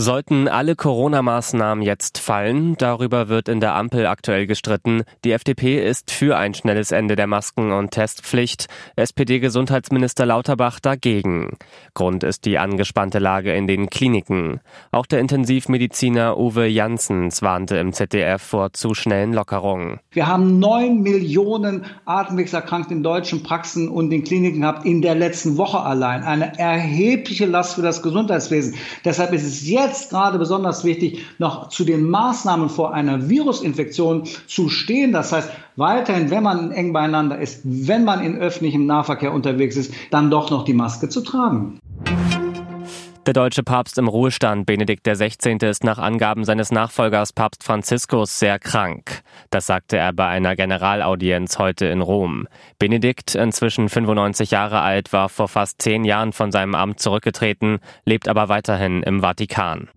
Sollten alle Corona-Maßnahmen jetzt fallen, darüber wird in der Ampel aktuell gestritten. Die FDP ist für ein schnelles Ende der Masken- und Testpflicht, SPD-Gesundheitsminister Lauterbach dagegen. Grund ist die angespannte Lage in den Kliniken. Auch der Intensivmediziner Uwe Janssens warnte im ZDF vor zu schnellen Lockerungen. Wir haben neun Millionen Atemwegserkrankte in deutschen Praxen und den Kliniken gehabt in der letzten Woche allein. Eine erhebliche Last für das Gesundheitswesen. Deshalb ist es jetzt jetzt gerade besonders wichtig, noch zu den Maßnahmen vor einer Virusinfektion zu stehen. Das heißt, weiterhin, wenn man eng beieinander ist, wenn man in öffentlichem Nahverkehr unterwegs ist, dann doch noch die Maske zu tragen. Der deutsche Papst im Ruhestand Benedikt XVI. ist nach Angaben seines Nachfolgers Papst Franziskus sehr krank. Das sagte er bei einer Generalaudienz heute in Rom. Benedikt, inzwischen 95 Jahre alt, war vor fast zehn Jahren von seinem Amt zurückgetreten, lebt aber weiterhin im Vatikan.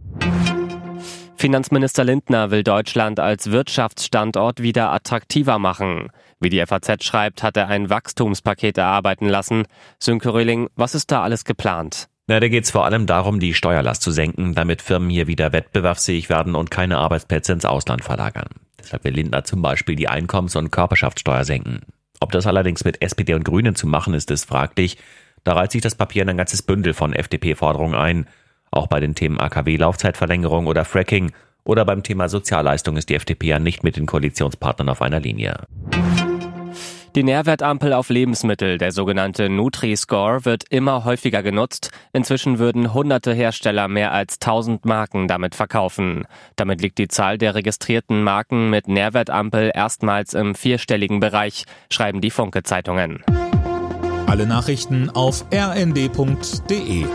Finanzminister Lindner will Deutschland als Wirtschaftsstandort wieder attraktiver machen. Wie die FAZ schreibt, hat er ein Wachstumspaket erarbeiten lassen. Sönke Röhling, was ist da alles geplant? Na, da geht es vor allem darum, die Steuerlast zu senken, damit Firmen hier wieder wettbewerbsfähig werden und keine Arbeitsplätze ins Ausland verlagern. Deshalb will Lindner zum Beispiel die Einkommens- und Körperschaftssteuer senken. Ob das allerdings mit SPD und Grünen zu machen ist, ist fraglich. Da reiht sich das Papier in ein ganzes Bündel von FDP-Forderungen ein. Auch bei den Themen AKW-Laufzeitverlängerung oder Fracking oder beim Thema Sozialleistung ist die FDP ja nicht mit den Koalitionspartnern auf einer Linie. Die Nährwertampel auf Lebensmittel, der sogenannte Nutri-Score, wird immer häufiger genutzt. Inzwischen würden hunderte Hersteller mehr als 1000 Marken damit verkaufen. Damit liegt die Zahl der registrierten Marken mit Nährwertampel erstmals im vierstelligen Bereich, schreiben die Funke-Zeitungen. Alle Nachrichten auf rnd.de